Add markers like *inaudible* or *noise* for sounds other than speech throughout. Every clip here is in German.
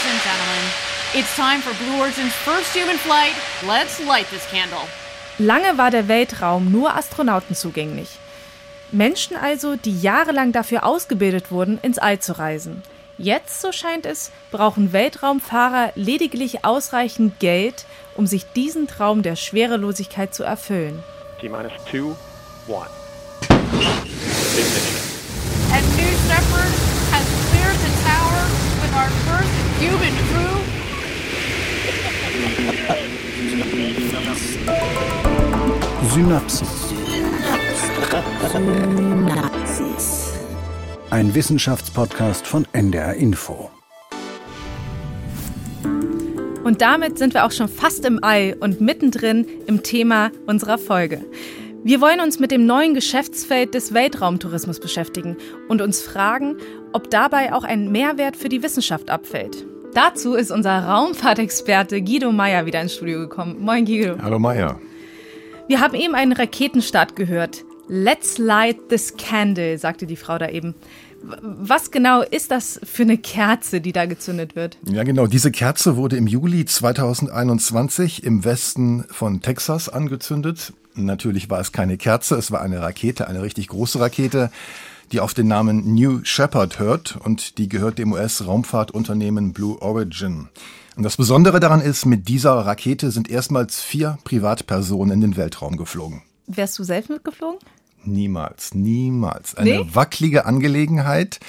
Ladies and gentlemen, it's time for Blue Origin's first human flight. Let's light this candle. Lange war der Weltraum nur Astronauten zugänglich. Menschen also, die jahrelang dafür ausgebildet wurden, ins All zu reisen. Jetzt, so scheint es, brauchen Weltraumfahrer lediglich ausreichend Geld, um sich diesen Traum der Schwerelosigkeit zu erfüllen. T-minus two, one. And New Shepard has cleared the tower with our first human crew. Synapsen. Ein Wissenschaftspodcast von NDR Info. Und damit sind wir auch schon fast im All und mittendrin im Thema unserer Folge. Wir wollen uns mit dem neuen Geschäftsfeld des Weltraumtourismus beschäftigen und uns fragen, ob dabei auch ein Mehrwert für die Wissenschaft abfällt. Dazu ist unser Raumfahrtexperte Guido Meyer wieder ins Studio gekommen. Moin Guido. Hallo Meyer. Wir haben eben einen Raketenstart gehört. Let's light this candle, sagte die Frau da eben. Was genau ist das für eine Kerze, die da gezündet wird? Ja, genau. Diese Kerze wurde im Juli 2021 im Westen von Texas angezündet. Natürlich war es keine Kerze, es war eine Rakete, eine richtig große Rakete, die auf den Namen New Shepard hört und die gehört dem US-Raumfahrtunternehmen Blue Origin. Und das Besondere daran ist, mit dieser Rakete sind erstmals vier Privatpersonen in den Weltraum geflogen. Wärst du selbst mitgeflogen? Niemals, niemals. Eine Nee? wackelige Angelegenheit.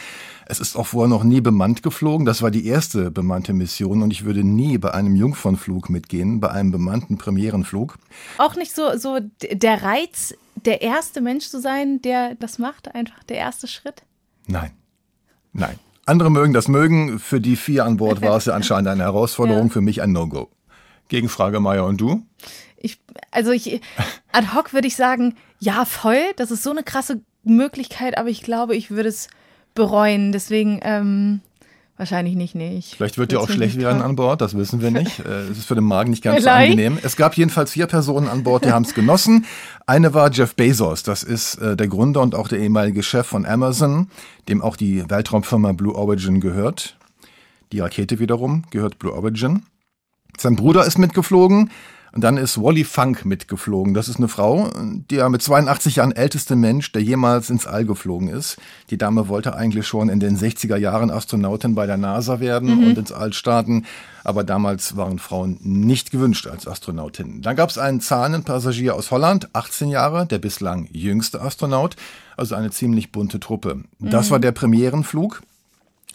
Es ist auch vorher noch nie bemannt geflogen. Das war die erste bemannte Mission und ich würde nie bei einem Jungfernflug mitgehen, bei einem bemannten Premierenflug. Auch nicht so, so der Reiz, der erste Mensch zu sein, der das macht, einfach der erste Schritt? Nein, nein. Andere mögen das mögen. Für die vier an Bord war es ja *laughs* anscheinend eine Herausforderung, Ja. für mich ein No-Go. Gegenfrage, Meier, und du? Ich, also ich, ad hoc würde ich sagen, ja, voll, das ist so eine krasse Möglichkeit, aber ich glaube, ich würde es bereuen. Deswegen, ähm, wahrscheinlich nicht, nee. Ich Vielleicht wird dir auch schlecht werden an Bord, das wissen wir nicht. *laughs* Äh, Es ist für den Magen nicht ganz so angenehm. Es gab jedenfalls vier Personen an Bord, die *laughs* haben es genossen. Eine war Jeff Bezos, das ist äh, der Gründer und auch der ehemalige Chef von Amazon, dem auch die Weltraumfirma Blue Origin gehört. Die Rakete wiederum gehört Blue Origin. Sein Bruder ist mitgeflogen. Und dann ist Wally Funk mitgeflogen. Das ist eine Frau, die ja mit 82 Jahren älteste Mensch, der jemals ins All geflogen ist. Die Dame wollte eigentlich schon in den 60er Jahren Astronautin bei der NASA werden und ins All starten. Aber damals waren Frauen nicht gewünscht als Astronautin. Dann gab es einen zahlenden Passagier aus Holland, 18 Jahre, der bislang jüngste Astronaut. Also eine ziemlich bunte Truppe. Das war der Premierenflug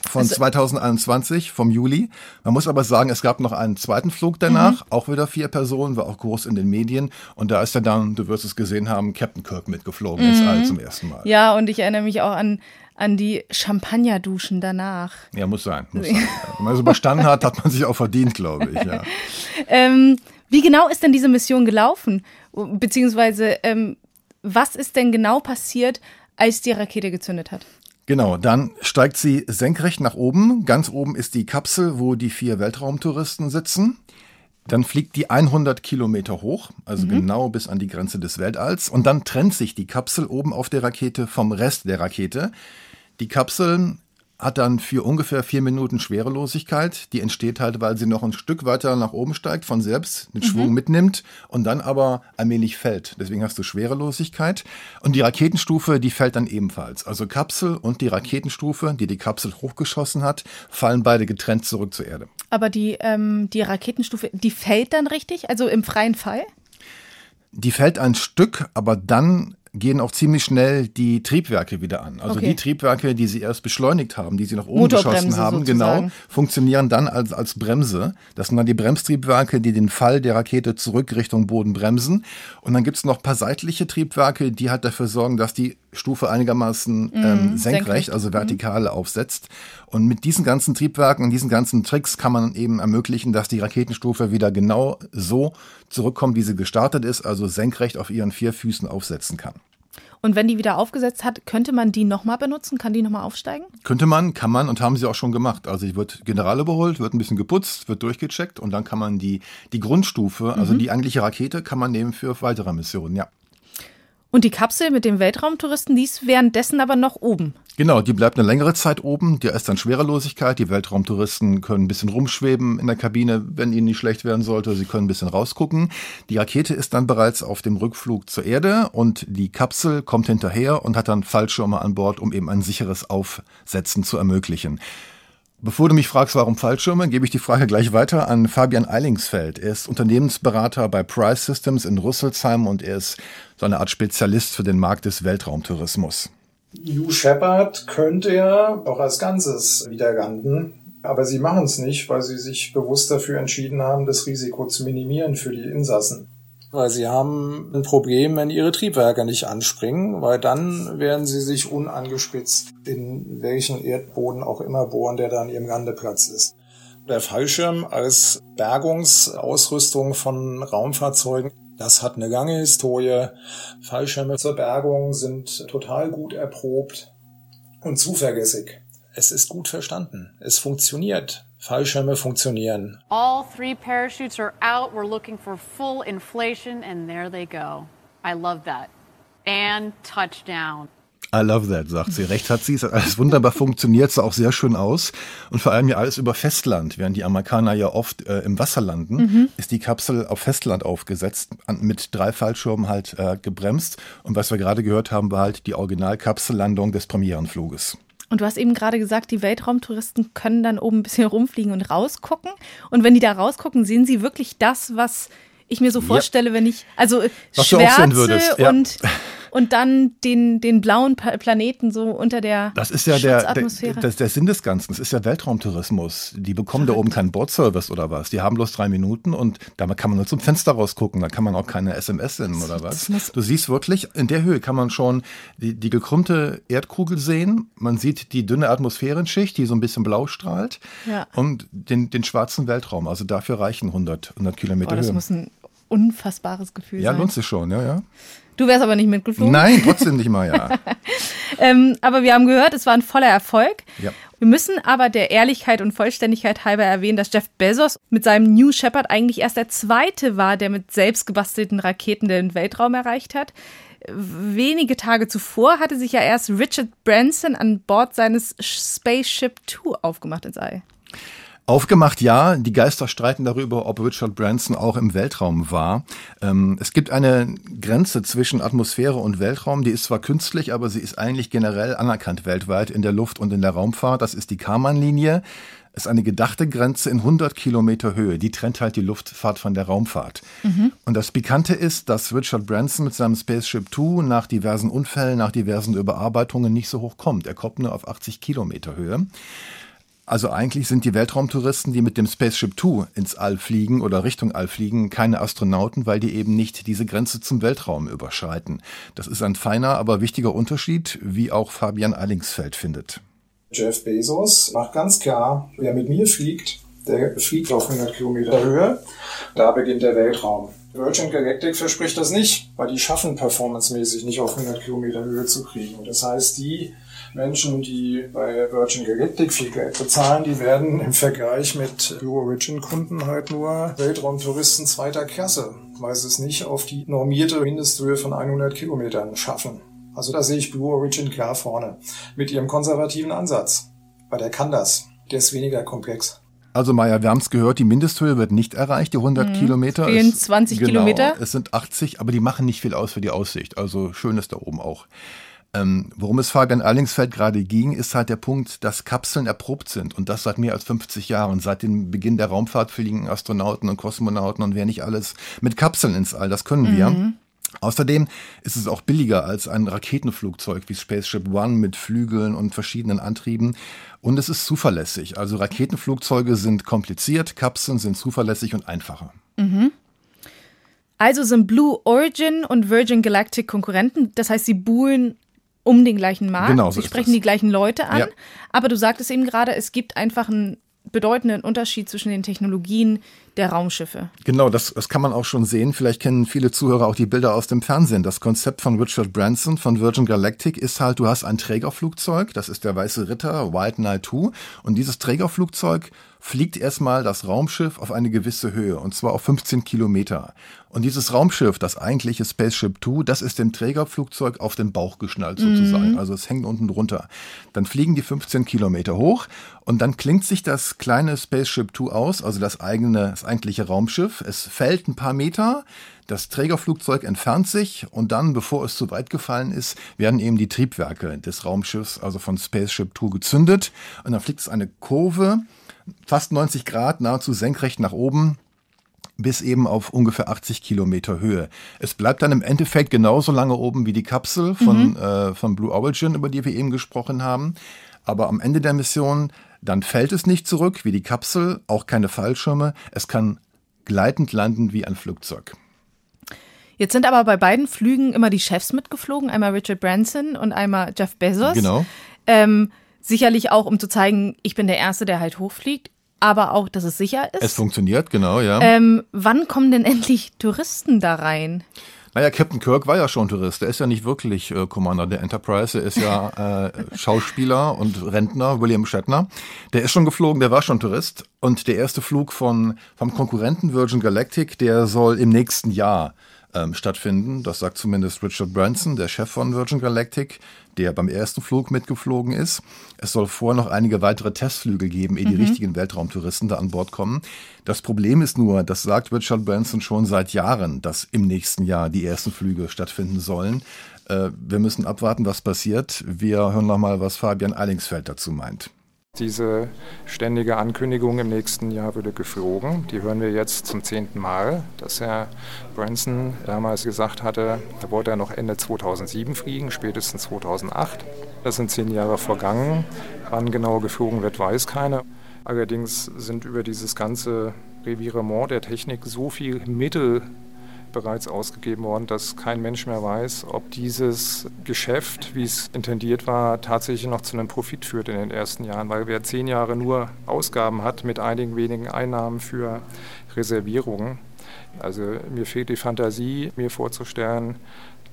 von 2021 vom Juli. Man muss aber sagen, es gab noch einen zweiten Flug danach, auch wieder vier Personen, war auch groß in den Medien. Und da ist ja dann, du wirst es gesehen haben, Captain Kirk mitgeflogen ins All zum ersten Mal. Ja, und ich erinnere mich auch an, an die Champagnerduschen danach. Ja, muss sein. Muss sein. Wenn man so überstanden hat, hat man sich auch verdient, glaube ich. Ja. *laughs* Ähm, wie genau ist denn diese Mission gelaufen? Beziehungsweise, ähm, was ist denn genau passiert, als die Rakete gezündet hat? Genau, dann steigt sie senkrecht nach oben. Ganz oben ist die Kapsel, wo die vier Weltraumtouristen sitzen. Dann fliegt die 100 Kilometer hoch, also genau bis an die Grenze des Weltalls. Und dann trennt sich die Kapsel oben auf der Rakete vom Rest der Rakete. Die Kapsel hat dann für ungefähr vier Minuten Schwerelosigkeit. Die entsteht halt, weil sie noch ein Stück weiter nach oben steigt, von selbst den Schwung mitnimmt und dann aber allmählich fällt. Deswegen hast du Schwerelosigkeit. Und die Raketenstufe, die fällt dann ebenfalls. Also Kapsel und die Raketenstufe, die die Kapsel hochgeschossen hat, fallen beide getrennt zurück zur Erde. Aber die, ähm, die Raketenstufe, die fällt dann richtig? Also im freien Fall? Die fällt ein Stück, aber dann gehen auch ziemlich schnell die Triebwerke wieder an. Also Okay. die Triebwerke, die sie erst beschleunigt haben, die sie nach oben geschossen haben, sozusagen. genau, funktionieren dann als, als Bremse. Das sind dann die Bremstriebwerke, die den Fall der Rakete zurück Richtung Boden bremsen. Und dann gibt's noch ein paar seitliche Triebwerke, die halt dafür sorgen, dass die Stufe einigermaßen ähm, senkrecht, senkrecht. also vertikal aufsetzt. Und mit diesen ganzen Triebwerken und diesen ganzen Tricks kann man eben ermöglichen, dass die Raketenstufe wieder genau so zurückkommt, wie sie gestartet ist, also senkrecht auf ihren vier Füßen aufsetzen kann. Und wenn die wieder aufgesetzt hat, könnte man die nochmal benutzen? Kann die nochmal aufsteigen? Könnte man, kann man und haben sie auch schon gemacht. Also wird General überholt, wird ein bisschen geputzt, wird durchgecheckt und dann kann man die, die Grundstufe, also die eigentliche Rakete, kann man nehmen für weitere Missionen, ja. Und die Kapsel mit den Weltraumtouristen, die ist währenddessen aber noch oben. Genau, die bleibt eine längere Zeit oben. Die ist dann Schwerelosigkeit. Die Weltraumtouristen können ein bisschen rumschweben in der Kabine, wenn ihnen nicht schlecht werden sollte. Sie können ein bisschen rausgucken. Die Rakete ist dann bereits auf dem Rückflug zur Erde und die Kapsel kommt hinterher und hat dann Fallschirme an Bord, um eben ein sicheres Aufsetzen zu ermöglichen. Bevor du mich fragst, warum Fallschirme, gebe ich die Frage gleich weiter an Fabian Eilingsfeld. Er ist Unternehmensberater bei Price Systems in Rüsselsheim und er ist so eine Art Spezialist für den Markt des Weltraumtourismus. New Shepard könnte ja auch als Ganzes wieder landen, aber sie machen es nicht, weil sie sich bewusst dafür entschieden haben, das Risiko zu minimieren für die Insassen. Weil sie haben ein Problem, wenn ihre Triebwerke nicht anspringen, weil dann werden sie sich unangespitzt in welchen Erdboden auch immer bohren, der da an ihrem Landeplatz ist. Der Fallschirm als Bergungsausrüstung von Raumfahrzeugen das hat eine lange Historie. Fallschirme zur Bergung sind total gut erprobt und zuverlässig. Es ist gut verstanden. Es funktioniert. Fallschirme funktionieren. All three parachutes are out. We're looking for full inflation, and there they go. I love that. And touchdown. I love that, sagt sie. Recht hat sie. Es hat alles wunderbar funktioniert, sah auch sehr schön aus. Und vor allem ja alles über Festland. Während die Amerikaner ja oft äh, im Wasser landen, mhm. ist die Kapsel auf Festland aufgesetzt, mit drei Fallschirmen halt äh, gebremst. Und was wir gerade gehört haben, war halt die Originalkapsellandung des Premierenfluges. Und du hast eben gerade gesagt, die Weltraumtouristen können dann oben ein bisschen *laughs* rumfliegen und rausgucken. Und wenn die da rausgucken, sehen sie wirklich das, was ich mir so vorstelle, ja. wenn ich, also was Schwärze ja. *laughs* und dann den, den blauen Planeten so unter der Das ist ja der, der, das, der Sinn des Ganzen. Das ist ja Weltraumtourismus. Die bekommen Verrückt. da oben keinen Bordservice oder was. Die haben bloß drei Minuten und da kann man nur zum Fenster rausgucken. Da kann man auch keine SMS senden oder was. Du siehst wirklich, in der Höhe kann man schon die, die gekrümmte Erdkugel sehen. Man sieht die dünne Atmosphärenschicht, die so ein bisschen blau strahlt. Ja. Und den, den schwarzen Weltraum. Also dafür reichen 100, 100 Kilometer oh, das Höhe. muss ein unfassbares Gefühl ja, sein. Ja, lohnt sich schon, ja, ja. Du wärst aber nicht mitgeflogen. Nein, trotzdem nicht mal, ja. *laughs* ähm, aber wir haben gehört, es war ein voller Erfolg. Ja. Wir müssen aber der Ehrlichkeit und Vollständigkeit halber erwähnen, dass Jeff Bezos mit seinem New Shepard eigentlich erst der zweite war, der mit selbst gebastelten Raketen den Weltraum erreicht hat. Wenige Tage zuvor hatte sich ja erst Richard Branson an Bord seines Spaceship Two aufgemacht ins All. Aufgemacht, ja. Die Geister streiten darüber, ob Richard Branson auch im Weltraum war. Ähm, es gibt eine Grenze zwischen Atmosphäre und Weltraum. Die ist zwar künstlich, aber sie ist eigentlich generell anerkannt weltweit in der Luft- und in der Raumfahrt. Das ist die Karman-Linie. Ist eine gedachte Grenze in 100 Kilometer Höhe. Die trennt halt die Luftfahrt von der Raumfahrt. Mhm. Und das Pikante ist, dass Richard Branson mit seinem Spaceship Two nach diversen Unfällen, nach diversen Überarbeitungen nicht so hoch kommt. Er kommt nur auf 80 Kilometer Höhe. Also eigentlich sind die Weltraumtouristen, die mit dem Spaceship Two ins All fliegen oder Richtung All fliegen, keine Astronauten, weil die eben nicht diese Grenze zum Weltraum überschreiten. Das ist ein feiner, aber wichtiger Unterschied, wie auch Fabian Eilingsfeld findet. Jeff Bezos macht ganz klar, wer mit mir fliegt, der fliegt auf 100 Kilometer Höhe. Da beginnt der Weltraum. Virgin Galactic verspricht das nicht, weil die schaffen performancemäßig nicht auf 100 Kilometer Höhe zu kriegen. Das heißt, die Menschen, die bei Virgin Galactic viel Geld bezahlen, die werden im Vergleich mit Blue Origin Kunden halt nur Weltraumtouristen zweiter Klasse, weil sie es nicht auf die normierte Mindesthöhe von 100 Kilometern schaffen. Also da sehe ich Blue Origin klar vorne mit ihrem konservativen Ansatz. Weil der kann das. Der ist weniger komplex. Also Maya, wir haben es gehört, die Mindesthöhe wird nicht erreicht, die 100 mhm. Kilometer. Fehlen 20 genau, Kilometer. Es sind 80, aber die machen nicht viel aus für die Aussicht. Also schön ist da oben auch. Ähm, worum es Fabian Erlingsfeld gerade ging, ist halt der Punkt, dass Kapseln erprobt sind und das seit mehr als 50 Jahren. Seit dem Beginn der Raumfahrt fliegen Astronauten und Kosmonauten und wer nicht alles mit Kapseln ins All. Das können wir. Mhm. Außerdem ist es auch billiger als ein Raketenflugzeug wie Spaceship One mit Flügeln und verschiedenen Antrieben. Und es ist zuverlässig. Also Raketenflugzeuge sind kompliziert, Kapseln sind zuverlässig und einfacher. Mhm. Also sind Blue Origin und Virgin Galactic Konkurrenten. Das heißt, sie buhlen um den gleichen Markt. Genau, so Sie sprechen die gleichen Leute an. Ja. Aber du sagtest eben gerade, es gibt einfach einen bedeutenden Unterschied zwischen den Technologien, der Raumschiffe. Genau, das, das kann man auch schon sehen. Vielleicht kennen viele Zuhörer auch die Bilder aus dem Fernsehen. Das Konzept von Richard Branson von Virgin Galactic ist halt, du hast ein Trägerflugzeug, das ist der Weiße Ritter, White Knight 2. Und dieses Trägerflugzeug fliegt erstmal das Raumschiff auf eine gewisse Höhe, und zwar auf 15 Kilometer. Und dieses Raumschiff, das eigentliche Spaceship Two, das ist dem Trägerflugzeug auf den Bauch geschnallt sozusagen. Mhm. Also es hängt unten drunter. Dann fliegen die 15 Kilometer hoch und dann klingt sich das kleine Spaceship Two aus, also das eigene, das eigentliche Raumschiff. Es fällt ein paar Meter, das Trägerflugzeug entfernt sich und dann, bevor es zu weit gefallen ist, werden eben die Triebwerke des Raumschiffs, also von Spaceship Two, gezündet und dann fliegt es eine Kurve fast 90 Grad, nahezu senkrecht nach oben bis eben auf ungefähr 80 Kilometer Höhe. Es bleibt dann im Endeffekt genauso lange oben wie die Kapsel von, mhm. äh, von Blue Origin, über die wir eben gesprochen haben. Aber am Ende der Mission, dann fällt es nicht zurück wie die Kapsel, auch keine Fallschirme. Es kann gleitend landen wie ein Flugzeug. Jetzt sind aber bei beiden Flügen immer die Chefs mitgeflogen, einmal Richard Branson und einmal Jeff Bezos. Genau. Ähm, Sicherlich auch, um zu zeigen, ich bin der Erste, der halt hochfliegt, aber auch, dass es sicher ist. Es funktioniert, genau, ja. Ähm, wann kommen denn endlich Touristen da rein? Naja, Captain Kirk war ja schon Tourist. Der ist ja nicht wirklich äh, Commander der Enterprise. Er ist ja äh, *laughs* Schauspieler und Rentner, William Shatner. Der ist schon geflogen, der war schon Tourist. Und der erste Flug von, vom Konkurrenten Virgin Galactic, der soll im nächsten Jahr ähm, stattfinden. Das sagt zumindest Richard Branson, der Chef von Virgin Galactic, der beim ersten Flug mitgeflogen ist. Es soll vorher noch einige weitere Testflüge geben, ehe mhm. die richtigen Weltraumtouristen da an Bord kommen. Das Problem ist nur, das sagt Richard Branson schon seit Jahren, dass im nächsten Jahr die ersten Flüge stattfinden sollen. Äh, wir müssen abwarten, was passiert. Wir hören noch mal, was Fabian Eilingsfeld dazu meint. Diese ständige Ankündigung im nächsten Jahr würde geflogen. Die hören wir jetzt zum zehnten Mal, dass Herr Branson damals gesagt hatte, da wollte er noch Ende 2007 fliegen, spätestens 2008. Das sind zehn Jahre vergangen. Wann genau geflogen wird, weiß keiner. Allerdings sind über dieses ganze Revirement der Technik so viel Mittel bereits ausgegeben worden, dass kein Mensch mehr weiß, ob dieses Geschäft, wie es intendiert war, tatsächlich noch zu einem Profit führt in den ersten Jahren, weil wer zehn Jahre nur Ausgaben hat mit einigen wenigen Einnahmen für Reservierungen. Also mir fehlt die Fantasie, mir vorzustellen,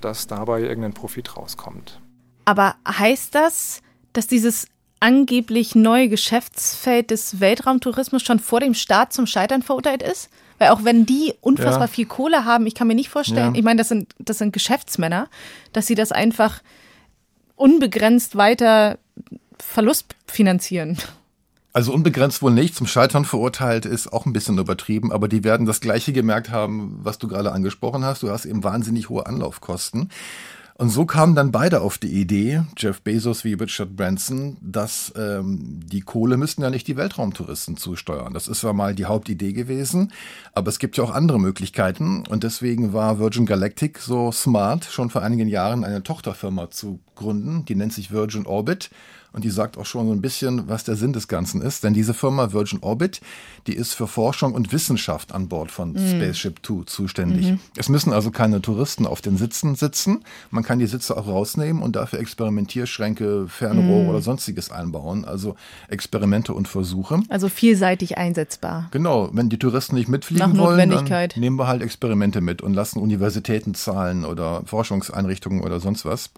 dass dabei irgendein Profit rauskommt. Aber heißt das, dass dieses angeblich neue Geschäftsfeld des Weltraumtourismus schon vor dem Start zum Scheitern verurteilt ist? Weil auch wenn die unfassbar ja. viel Kohle haben, ich kann mir nicht vorstellen, ja. ich meine, das sind, das sind Geschäftsmänner, dass sie das einfach unbegrenzt weiter Verlust finanzieren. Also unbegrenzt wohl nicht, zum Scheitern verurteilt ist auch ein bisschen übertrieben, aber die werden das Gleiche gemerkt haben, was du gerade angesprochen hast. Du hast eben wahnsinnig hohe Anlaufkosten. Und so kamen dann beide auf die Idee, Jeff Bezos wie Richard Branson, dass ähm, die Kohle müssten ja nicht die Weltraumtouristen zusteuern. Das ist zwar mal die Hauptidee gewesen, aber es gibt ja auch andere Möglichkeiten. Und deswegen war Virgin Galactic so smart, schon vor einigen Jahren eine Tochterfirma zu gründen. Die nennt sich Virgin Orbit und die sagt auch schon so ein bisschen, was der Sinn des Ganzen ist. Denn diese Firma Virgin Orbit, die ist für Forschung und Wissenschaft an Bord von mhm. Spaceship Two zuständig. Mhm. Es müssen also keine Touristen auf den Sitzen sitzen. Man kann die Sitze auch rausnehmen und dafür Experimentierschränke, Fernrohre mhm. oder sonstiges einbauen. Also Experimente und Versuche. Also vielseitig einsetzbar. Genau. Wenn die Touristen nicht mitfliegen wollen, dann nehmen wir halt Experimente mit und lassen Universitäten zahlen oder Forschungseinrichtungen oder sonst was.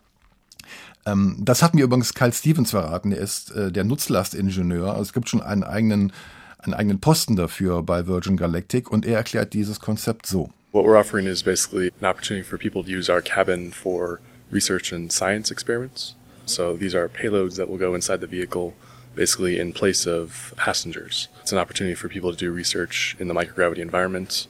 Ähm, das hat mir übrigens Kyle Stevens verraten. Er ist äh, der Nutzlastingenieur. Also es gibt schon einen eigenen, einen eigenen Posten dafür bei Virgin Galactic und er erklärt dieses Konzept so. What we're offering is basically an opportunity for people to use our cabin for research and science experiments. So these are payloads that will go inside the vehicle basically in place of passengers. It's an opportunity for people to do research in the microgravity environment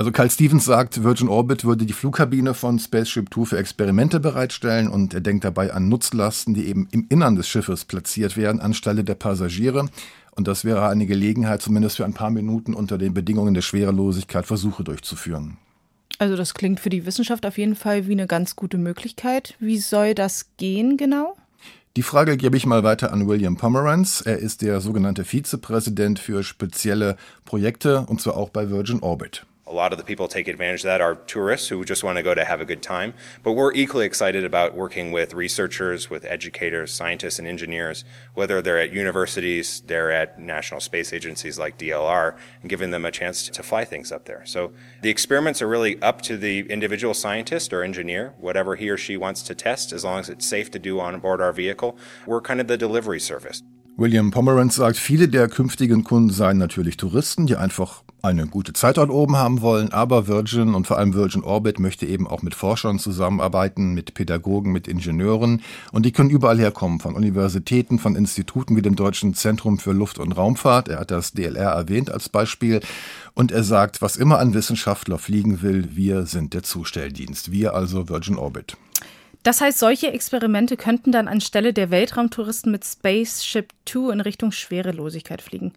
also Carl Stevens sagt, Virgin Orbit würde die Flugkabine von Spaceship Two für Experimente bereitstellen und er denkt dabei an Nutzlasten, die eben im Innern des Schiffes platziert werden, anstelle der Passagiere. Und das wäre eine Gelegenheit, zumindest für ein paar Minuten unter den Bedingungen der Schwerelosigkeit Versuche durchzuführen. Also das klingt für die Wissenschaft auf jeden Fall wie eine ganz gute Möglichkeit. Wie soll das gehen genau? Die Frage gebe ich mal weiter an William Pomeranz. Er ist der sogenannte Vizepräsident für spezielle Projekte und zwar auch bei Virgin Orbit. A lot of the people take advantage of that are tourists who just want to go to have a good time. But we're equally excited about working with researchers, with educators, scientists, and engineers, whether they're at universities, they're at national space agencies like DLR, and giving them a chance to fly things up there. So the experiments are really up to the individual scientist or engineer, whatever he or she wants to test, as long as it's safe to do on board our vehicle. We're kind of the delivery service. William Pomeranz sagt, viele der künftigen Kunden seien natürlich Touristen, die einfach eine gute Zeit dort oben haben wollen, aber Virgin und vor allem Virgin Orbit möchte eben auch mit Forschern zusammenarbeiten, mit Pädagogen, mit Ingenieuren und die können überall herkommen, von Universitäten, von Instituten wie dem Deutschen Zentrum für Luft- und Raumfahrt. Er hat das DLR erwähnt als Beispiel und er sagt, was immer ein Wissenschaftler fliegen will, wir sind der Zustelldienst, wir also Virgin Orbit. Das heißt, solche Experimente könnten dann anstelle der Weltraumtouristen mit Spaceship Two in Richtung Schwerelosigkeit fliegen.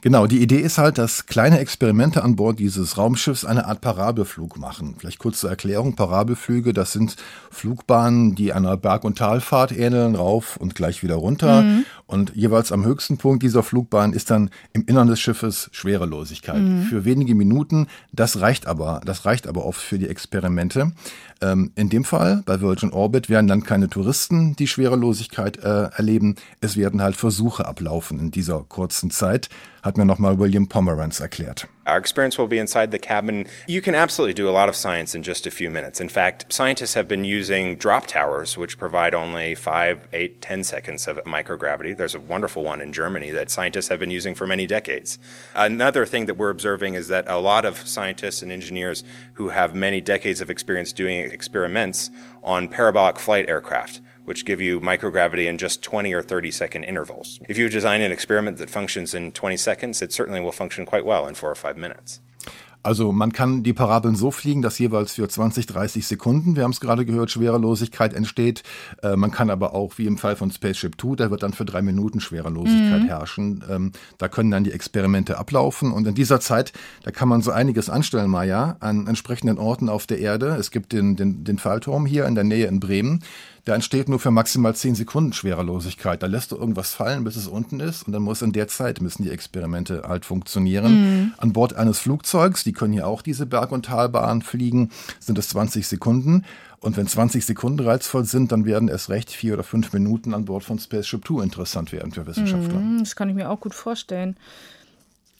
Genau, die Idee ist halt, dass kleine Experimente an Bord dieses Raumschiffs eine Art Parabelflug machen. Vielleicht kurz zur Erklärung. Parabelflüge, das sind Flugbahnen, die einer Berg- und Talfahrt ähneln, rauf und gleich wieder runter. Mhm. Und jeweils am höchsten Punkt dieser Flugbahn ist dann im Innern des Schiffes Schwerelosigkeit. Mhm. Für wenige Minuten. Das reicht aber, das reicht aber oft für die Experimente. Ähm, in dem Fall, bei Virgin Orbit, werden dann keine Touristen die Schwerelosigkeit äh, erleben. Es werden halt Versuche ablaufen in dieser kurzen Zeit hat mir nochmal William Pomeranz erklärt. Our experience will be inside the cabin. You can absolutely do a lot of science in just a few minutes. In fact, scientists have been using drop towers, which provide only five, eight, ten seconds of microgravity. There's a wonderful one in Germany that scientists have been using for many decades. Another thing that we're observing is that a lot of scientists and engineers who have many decades of experience doing experiments on parabolic flight aircraft which give you microgravity in just 20 or 30 second intervals. If you design an experiment that functions in 20 seconds, it certainly will function quite well in four or five minutes. Also man kann die Parabeln so fliegen, dass jeweils für 20, 30 Sekunden, wir haben es gerade gehört, Schwerelosigkeit entsteht. Äh, man kann aber auch, wie im Fall von Spaceship Two, da wird dann für drei Minuten Schwerelosigkeit mhm. herrschen. Ähm, da können dann die Experimente ablaufen und in dieser Zeit, da kann man so einiges anstellen, Maja, an entsprechenden Orten auf der Erde. Es gibt den, den, den Fallturm hier in der Nähe in Bremen. Der entsteht nur für maximal 10 Sekunden Schwerelosigkeit. Da lässt du irgendwas fallen, bis es unten ist und dann muss in der Zeit müssen die Experimente halt funktionieren. Mhm. An Bord eines Flugzeugs, die können hier auch diese Berg- und Talbahn fliegen, sind es 20 Sekunden. Und wenn 20 Sekunden reizvoll sind, dann werden es recht vier oder fünf Minuten an Bord von Spaceship Two interessant werden für Wissenschaftler. Mhm, das kann ich mir auch gut vorstellen.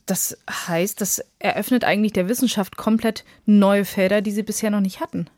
Das heißt, das eröffnet eigentlich der Wissenschaft komplett neue Felder, die sie bisher noch nicht hatten.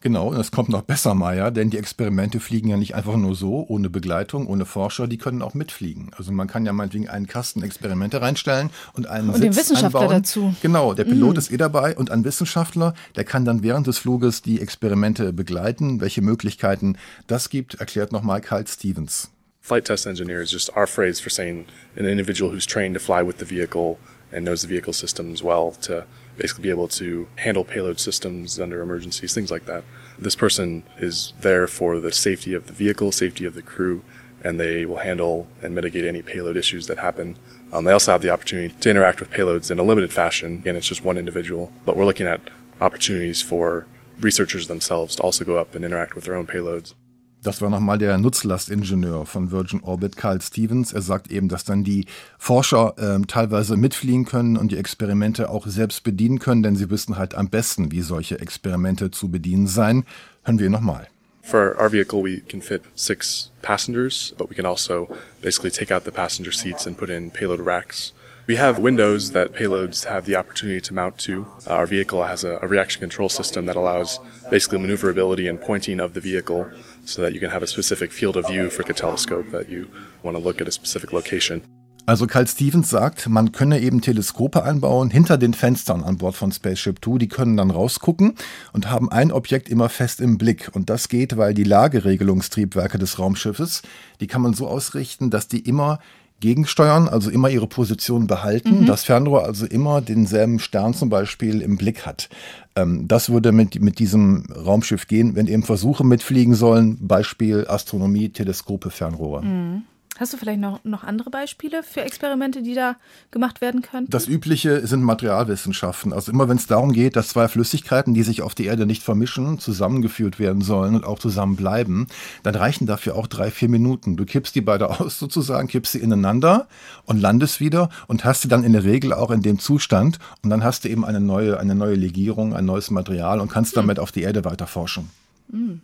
Genau, und es kommt noch besser, Maya, denn die Experimente fliegen ja nicht einfach nur so, ohne Begleitung, ohne Forscher, die können auch mitfliegen. Also man kann ja meinetwegen einen Kasten Experimente reinstellen und einen und Sitz den Wissenschaftler einbauen. dazu. Genau, der Pilot mm. ist eh dabei und ein Wissenschaftler, der kann dann während des Fluges die Experimente begleiten. Welche Möglichkeiten das gibt, erklärt nochmal Carl Stevens. Flight test engineer is just our phrase for saying an individual who's trained to fly with the vehicle and knows the vehicle systems well to basically be able to handle payload systems under emergencies, things like that. This person is there for the safety of the vehicle, safety of the crew, and they will handle and mitigate any payload issues that happen. Um, they also have the opportunity to interact with payloads in a limited fashion. Again, it's just one individual, but we're looking at opportunities for researchers themselves to also go up and interact with their own payloads. Das war nochmal der Nutzlastingenieur von Virgin Orbit, Carl Stevens. Er sagt eben, dass dann die Forscher äh, teilweise mitfliegen können und die Experimente auch selbst bedienen können, denn sie wissen halt am besten, wie solche Experimente zu bedienen seien. Hören wir nochmal. For our vehicle, we can fit six passengers, but we can also basically take out the passenger seats and put in payload racks. We have windows that payloads have the opportunity to mount to. Uh, our vehicle has a, a, reaction control system that allows basically maneuverability and pointing of the vehicle so that you can have a specific field of view for a telescope that you want to look at a specific location. Also Carl Stevens sagt, man könne eben Teleskope einbauen hinter den Fenstern an Bord von Spaceship Two. Die können dann rausgucken und haben ein Objekt immer fest im Blick. Und das geht, weil die Lageregelungstriebwerke des Raumschiffes, die kann man so ausrichten, dass die immer gegensteuern, also immer ihre Position behalten, mhm. das Fernrohr also immer denselben Stern zum Beispiel im Blick hat. Ähm, das würde mit, mit diesem Raumschiff gehen, wenn eben Versuche mitfliegen sollen, Beispiel Astronomie, Teleskope, Fernrohre. Mhm. Hast du vielleicht noch, noch andere Beispiele für Experimente, die da gemacht werden können? Das Übliche sind Materialwissenschaften. Also immer wenn es darum geht, dass zwei Flüssigkeiten, die sich auf der Erde nicht vermischen, zusammengeführt werden sollen und auch zusammenbleiben, dann reichen dafür auch drei, vier Minuten. Du kippst die beide *laughs* aus sozusagen, kippst sie ineinander und landest wieder und hast sie dann in der Regel auch in dem Zustand und dann hast du eben eine neue, eine neue Legierung, ein neues Material und kannst damit auf die Erde weiter forschen. Mhm.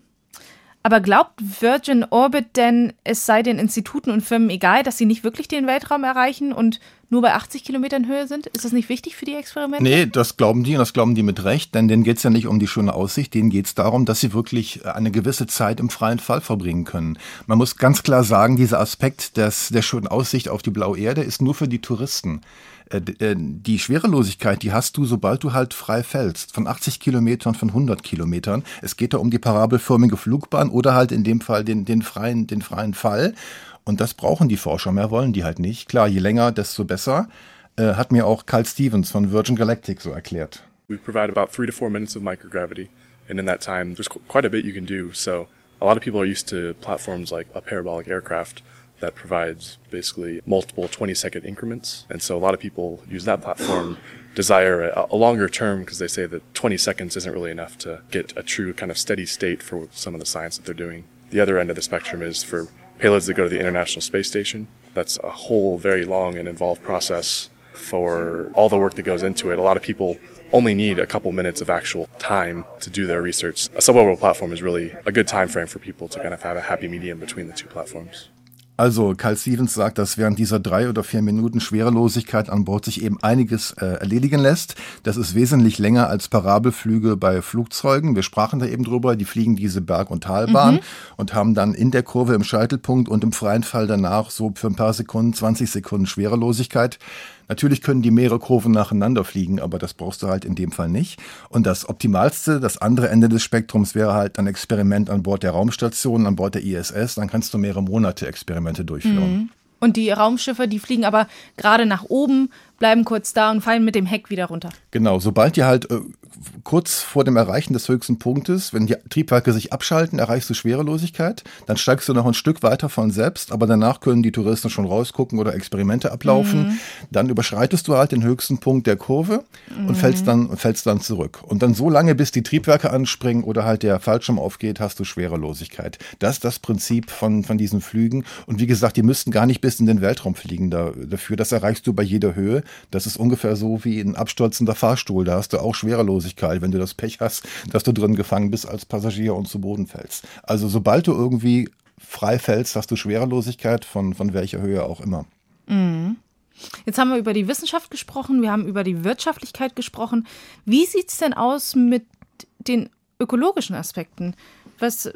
Aber glaubt Virgin Orbit denn, es sei den Instituten und Firmen egal, dass sie nicht wirklich den Weltraum erreichen und nur bei 80 Kilometern Höhe sind? Ist das nicht wichtig für die Experimente? Nee, das glauben die und das glauben die mit Recht, denn denen geht es ja nicht um die schöne Aussicht, denen geht es darum, dass sie wirklich eine gewisse Zeit im freien Fall verbringen können. Man muss ganz klar sagen, dieser Aspekt des, der schönen Aussicht auf die blaue Erde ist nur für die Touristen. Äh, äh, die Schwerelosigkeit, die hast du, sobald du halt frei fällst. Von 80 Kilometern, von 100 Kilometern. Es geht da um die parabelförmige Flugbahn oder halt in dem Fall den, den, freien, den freien Fall. Und das brauchen die Forscher, mehr wollen die halt nicht. Klar, je länger, desto besser. Äh, hat mir auch Carl Stevens von Virgin Galactic so erklärt. We provide about three to four minutes of microgravity. And in that time, there's quite a bit you can do. So a lot of people are used to platforms like a parabolic aircraft. That provides basically multiple 20 second increments. And so a lot of people use that platform, desire a, a longer term because they say that 20 seconds isn't really enough to get a true kind of steady state for some of the science that they're doing. The other end of the spectrum is for payloads that go to the International Space Station. That's a whole very long and involved process for all the work that goes into it. A lot of people only need a couple minutes of actual time to do their research. A suborbital platform is really a good time frame for people to kind of have a happy medium between the two platforms. Also Carl Stevens sagt, dass während dieser drei oder vier Minuten Schwerelosigkeit an Bord sich eben einiges äh, erledigen lässt. Das ist wesentlich länger als Parabelflüge bei Flugzeugen. Wir sprachen da eben drüber, die fliegen diese Berg- und Talbahn mhm. und haben dann in der Kurve im Scheitelpunkt und im freien Fall danach so für ein paar Sekunden, 20 Sekunden Schwerelosigkeit. Natürlich können die mehrere Kurven nacheinander fliegen, aber das brauchst du halt in dem Fall nicht. Und das Optimalste, das andere Ende des Spektrums wäre halt ein Experiment an Bord der Raumstation, an Bord der ISS. Dann kannst du mehrere Monate Experimente durchführen. Mhm. Und die Raumschiffe, die fliegen aber gerade nach oben, bleiben kurz da und fallen mit dem Heck wieder runter. Genau, sobald die halt äh, kurz vor dem Erreichen des höchsten Punktes, wenn die Triebwerke sich abschalten, erreichst du Schwerelosigkeit. Dann steigst du noch ein Stück weiter von selbst, aber danach können die Touristen schon rausgucken oder Experimente ablaufen. Mhm. Dann überschreitest du halt den höchsten Punkt der Kurve mhm. und fällst dann, fällst dann zurück. Und dann so lange, bis die Triebwerke anspringen oder halt der Fallschirm aufgeht, hast du Schwerelosigkeit. Das ist das Prinzip von, von diesen Flügen. Und wie gesagt, die müssten gar nicht bis in den Weltraum fliegen da, dafür. Das erreichst du bei jeder Höhe. Das ist ungefähr so wie ein abstürzender Fahrstuhl. Da hast du auch Schwerelosigkeit. Möglichkeit, wenn du das Pech hast, dass du drin gefangen bist als Passagier und zu Boden fällst. Also sobald du irgendwie frei fällst, hast du Schwerelosigkeit von, von welcher Höhe auch immer. Mhm. Jetzt haben wir über die Wissenschaft gesprochen, wir haben über die Wirtschaftlichkeit gesprochen. Wie sieht es denn aus mit den ökologischen Aspekten? Was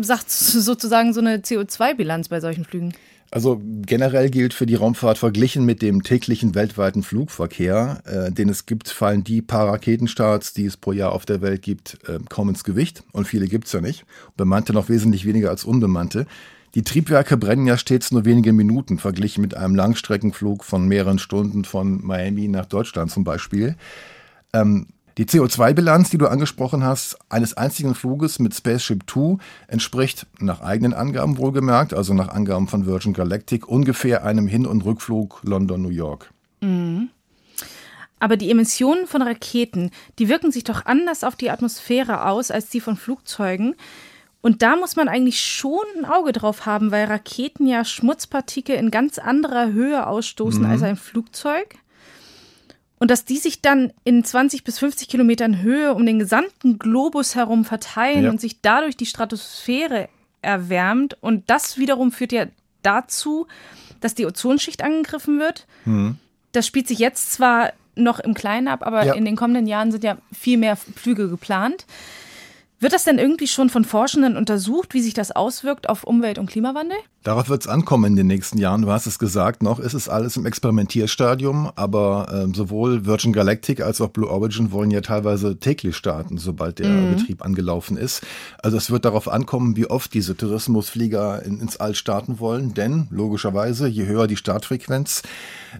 sagt sozusagen so eine CO2-Bilanz bei solchen Flügen? Also generell gilt für die Raumfahrt verglichen mit dem täglichen weltweiten Flugverkehr, äh, den es gibt, fallen die paar Raketenstarts, die es pro Jahr auf der Welt gibt, äh, kaum ins Gewicht. Und viele gibt's ja nicht. Bemannte noch wesentlich weniger als unbemannte. Die Triebwerke brennen ja stets nur wenige Minuten, verglichen mit einem Langstreckenflug von mehreren Stunden von Miami nach Deutschland zum Beispiel. Ähm, die CO2-Bilanz, die du angesprochen hast, eines einzigen Fluges mit Spaceship Two entspricht nach eigenen Angaben wohlgemerkt, also nach Angaben von Virgin Galactic, ungefähr einem Hin- und Rückflug London-New York. Mhm. Aber die Emissionen von Raketen, die wirken sich doch anders auf die Atmosphäre aus als die von Flugzeugen. Und da muss man eigentlich schon ein Auge drauf haben, weil Raketen ja Schmutzpartikel in ganz anderer Höhe ausstoßen mhm. als ein Flugzeug. Und dass die sich dann in 20 bis 50 Kilometern Höhe um den gesamten Globus herum verteilen ja. und sich dadurch die Stratosphäre erwärmt. Und das wiederum führt ja dazu, dass die Ozonschicht angegriffen wird. Mhm. Das spielt sich jetzt zwar noch im Kleinen ab, aber ja. in den kommenden Jahren sind ja viel mehr Flüge geplant. Wird das denn irgendwie schon von Forschenden untersucht, wie sich das auswirkt auf Umwelt- und Klimawandel? Darauf wird es ankommen in den nächsten Jahren. Du hast es gesagt, noch ist es alles im Experimentierstadium, aber äh, sowohl Virgin Galactic als auch Blue Origin wollen ja teilweise täglich starten, sobald der mhm. Betrieb angelaufen ist. Also es wird darauf ankommen, wie oft diese Tourismusflieger in, ins All starten wollen, denn logischerweise, je höher die Startfrequenz,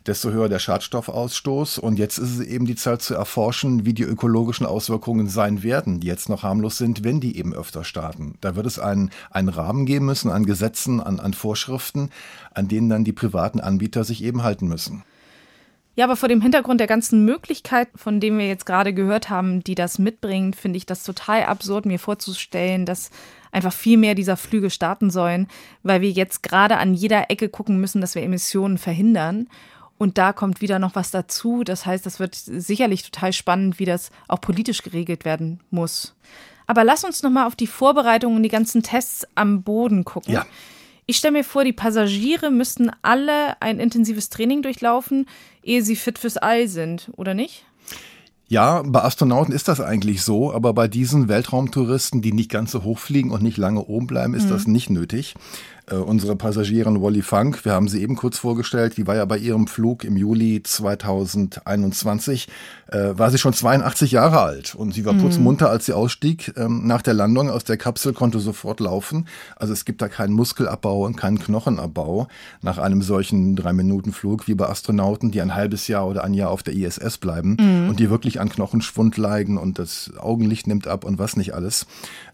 desto höher der Schadstoffausstoß. Und jetzt ist es eben die Zeit zu erforschen, wie die ökologischen Auswirkungen sein werden, die jetzt noch harmlos sind sind, wenn die eben öfter starten. Da wird es einen, einen Rahmen geben müssen an Gesetzen, an, an Vorschriften, an denen dann die privaten Anbieter sich eben halten müssen. Ja, aber vor dem Hintergrund der ganzen Möglichkeiten, von denen wir jetzt gerade gehört haben, die das mitbringt, finde ich das total absurd, mir vorzustellen, dass einfach viel mehr dieser Flüge starten sollen, weil wir jetzt gerade an jeder Ecke gucken müssen, dass wir Emissionen verhindern. Und da kommt wieder noch was dazu. Das heißt, das wird sicherlich total spannend, wie das auch politisch geregelt werden muss. Aber lass uns noch mal auf die Vorbereitungen und die ganzen Tests am Boden gucken. Ja. Ich stelle mir vor, die Passagiere müssten alle ein intensives Training durchlaufen, ehe sie fit fürs All sind, oder nicht? Ja, bei Astronauten ist das eigentlich so, aber bei diesen Weltraumtouristen, die nicht ganz so hoch fliegen und nicht lange oben bleiben, ist mhm. das nicht nötig. Äh, unsere Passagierin Wally Funk, wir haben sie eben kurz vorgestellt, die war ja bei ihrem Flug im Juli 2021, äh, war sie schon 82 Jahre alt und sie war mhm. putzmunter, als sie ausstieg. Ähm, nach der Landung aus der Kapsel konnte sofort laufen. Also es gibt da keinen Muskelabbau und keinen Knochenabbau nach einem solchen Drei-Minuten-Flug wie bei Astronauten, die ein halbes Jahr oder ein Jahr auf der ISS bleiben mhm. und die wirklich an Knochenschwund leiden und das Augenlicht nimmt ab und was nicht alles.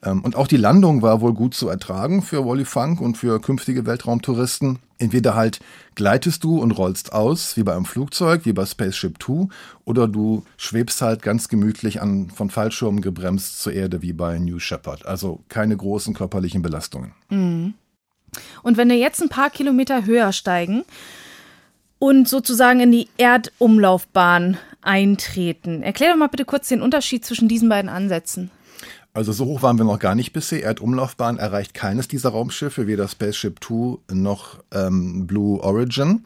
Ähm, und auch die Landung war wohl gut zu ertragen für Wally Funk und für künftige Weltraumtouristen. Entweder halt gleitest du und rollst aus, wie bei einem Flugzeug, wie bei Spaceship Two, oder du schwebst halt ganz gemütlich an, von Fallschirmen gebremst zur Erde, wie bei New Shepard. Also keine großen körperlichen Belastungen. Mhm. Und wenn wir jetzt ein paar Kilometer höher steigen und sozusagen in die Erdumlaufbahn eintreten, erklär doch mal bitte kurz den Unterschied zwischen diesen beiden Ansätzen. Also so hoch waren wir noch gar nicht bisher. Erdumlaufbahn erreicht keines dieser Raumschiffe, weder Spaceship Two noch ähm, Blue Origin.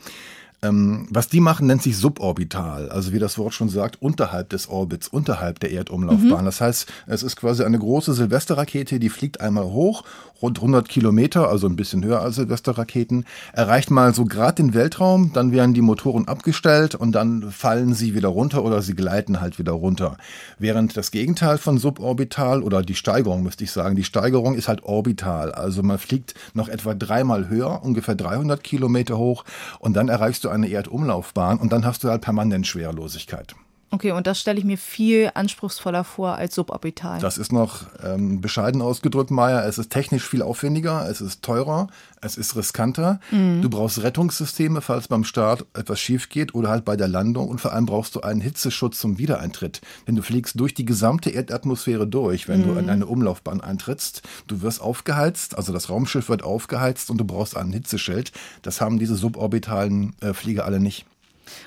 Ähm, was die machen, nennt sich suborbital, also wie das Wort schon sagt, unterhalb des Orbits, unterhalb der Erdumlaufbahn. Mhm. Das heißt, es ist quasi eine große Silvesterrakete, die fliegt einmal hoch, rund 100 Kilometer, also ein bisschen höher als Silvesterraketen, erreicht mal so gerade den Weltraum, dann werden die Motoren abgestellt und dann fallen sie wieder runter oder sie gleiten halt wieder runter. Während das Gegenteil von suborbital oder die Steigerung, müsste ich sagen, die Steigerung ist halt orbital, also man fliegt noch etwa dreimal höher, ungefähr 300 Kilometer hoch und dann erreichst du eine Erdumlaufbahn und dann hast du halt permanent Schwerelosigkeit. Okay, und das stelle ich mir viel anspruchsvoller vor als suborbital. Das ist noch ähm, bescheiden ausgedrückt, Maya. Es ist technisch viel aufwendiger, es ist teurer, es ist riskanter. Mhm. Du brauchst Rettungssysteme, falls beim Start etwas schief geht oder halt bei der Landung. Und vor allem brauchst du einen Hitzeschutz zum Wiedereintritt. Denn du fliegst durch die gesamte Erdatmosphäre durch, wenn mhm. du in eine Umlaufbahn eintrittst. Du wirst aufgeheizt, also das Raumschiff wird aufgeheizt und du brauchst einen Hitzeschild. Das haben diese suborbitalen äh, Flieger alle nicht.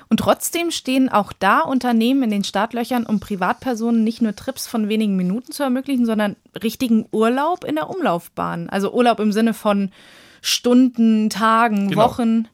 Und trotzdem stehen auch da Unternehmen in den Startlöchern, um Privatpersonen nicht nur Trips von wenigen Minuten zu ermöglichen, sondern richtigen Urlaub in der Umlaufbahn. Also Urlaub im Sinne von Stunden, Tagen, genau. Wochen.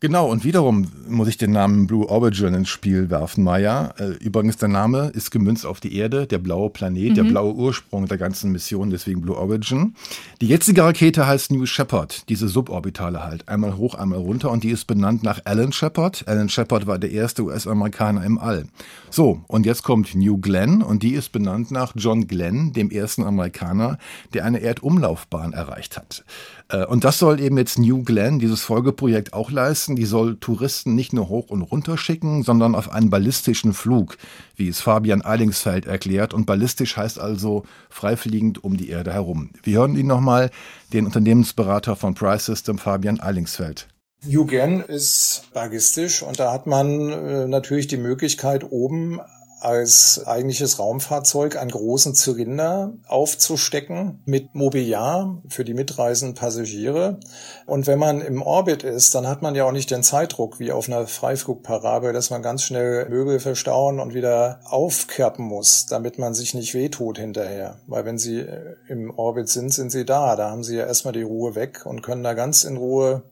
Genau, und wiederum muss ich den Namen Blue Origin ins Spiel werfen, Maya. Äh, übrigens, der Name ist gemünzt auf die Erde, der blaue Planet, mhm. der blaue Ursprung der ganzen Mission, deswegen Blue Origin. Die jetzige Rakete heißt New Shepard, diese Suborbitale halt. Einmal hoch, einmal runter und die ist benannt nach Alan Shepard. Alan Shepard war der erste US-Amerikaner im All. So, und jetzt kommt New Glenn und die ist benannt nach John Glenn, dem ersten Amerikaner, der eine Erdumlaufbahn erreicht hat. Äh, und das soll eben jetzt New Glenn, dieses Folgeprojekt, auch leisten. Die soll Touristen nicht nur hoch und runter schicken, sondern auf einen ballistischen Flug, wie es Fabian Eilingsfeld erklärt. Und ballistisch heißt also freifliegend um die Erde herum. Wir hören ihn nochmal, den Unternehmensberater von Price System, Fabian Eilingsfeld. New Glenn ist ballistisch und da hat man äh, natürlich die Möglichkeit, oben als eigentliches Raumfahrzeug einen großen Zylinder aufzustecken mit Mobiliar für die mitreisenden Passagiere. Und wenn man im Orbit ist, dann hat man ja auch nicht den Zeitdruck wie auf einer Freiflugparabel, dass man ganz schnell Möbel verstauen und wieder aufklappen muss, damit man sich nicht wehtut hinterher. Weil wenn sie im Orbit sind, sind sie da. Da haben sie ja erstmal die Ruhe weg und können da ganz in Ruhe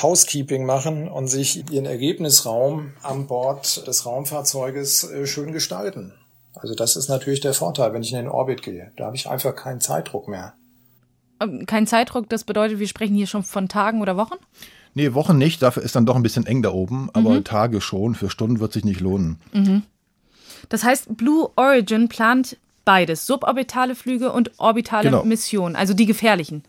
Housekeeping machen und sich ihren Ergebnisraum an Bord des Raumfahrzeuges äh, schön gestalten. Also das ist natürlich der Vorteil, wenn ich in den Orbit gehe. Da habe ich einfach keinen Zeitdruck mehr. Ähm, kein Zeitdruck, das bedeutet, wir sprechen hier schon von Tagen oder Wochen? Nee, Wochen nicht, dafür ist dann doch ein bisschen eng da oben, aber mhm. Tage schon, für Stunden wird sich nicht lohnen. Mhm. Das heißt, Blue Origin plant beides, suborbitale Flüge und orbitale genau. Missionen, also die gefährlichen.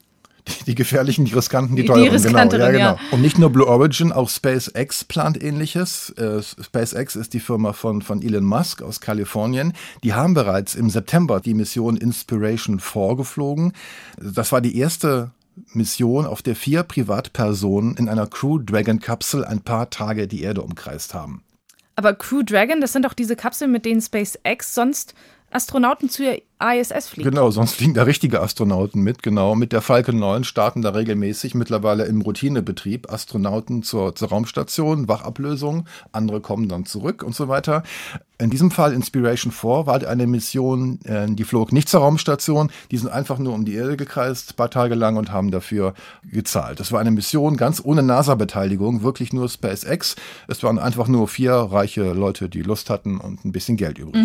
Die, die gefährlichen, die riskanten, die, teuren. die riskanteren, genau. Ja, ja. genau. Und nicht nur Blue Origin, auch SpaceX plant ähnliches. Äh, SpaceX ist die Firma von, von Elon Musk aus Kalifornien. Die haben bereits im September die Mission Inspiration 4 geflogen. Das war die erste Mission, auf der vier Privatpersonen in einer Crew Dragon Kapsel ein paar Tage die Erde umkreist haben. Aber Crew Dragon, das sind doch diese Kapseln, mit denen SpaceX sonst Astronauten zur ISS fliegt. Genau, sonst fliegen da richtige Astronauten mit, genau. Mit der Falcon 9 starten da regelmäßig mittlerweile im Routinebetrieb Astronauten zur, zur Raumstation, Wachablösung, andere kommen dann zurück und so weiter. In diesem Fall Inspiration 4 war eine Mission, äh, die flog nicht zur Raumstation, die sind einfach nur um die Erde gekreist, paar Tage lang und haben dafür gezahlt. Das war eine Mission ganz ohne NASA-Beteiligung, wirklich nur SpaceX. Es waren einfach nur vier reiche Leute, die Lust hatten und ein bisschen Geld übrig.